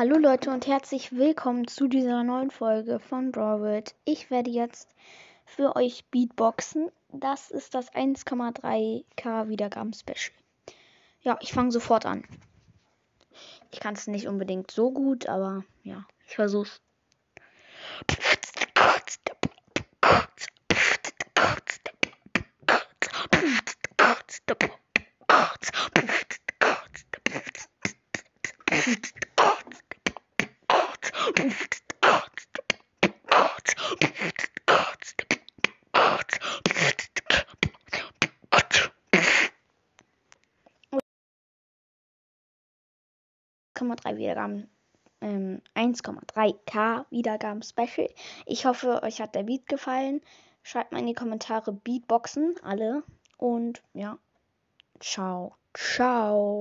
Hallo Leute und herzlich willkommen zu dieser neuen Folge von Brawlworld. Ich werde jetzt für euch Beatboxen. Das ist das 1,3k Wiedergaben-Special. Ja, ich fange sofort an. Ich kann es nicht unbedingt so gut, aber ja, ich versuch's. Wiedergaben, ähm, 1,3k Wiedergaben Special. Ich hoffe, euch hat der Beat gefallen. Schreibt mal in die Kommentare Beatboxen, alle. Und ja, ciao, ciao.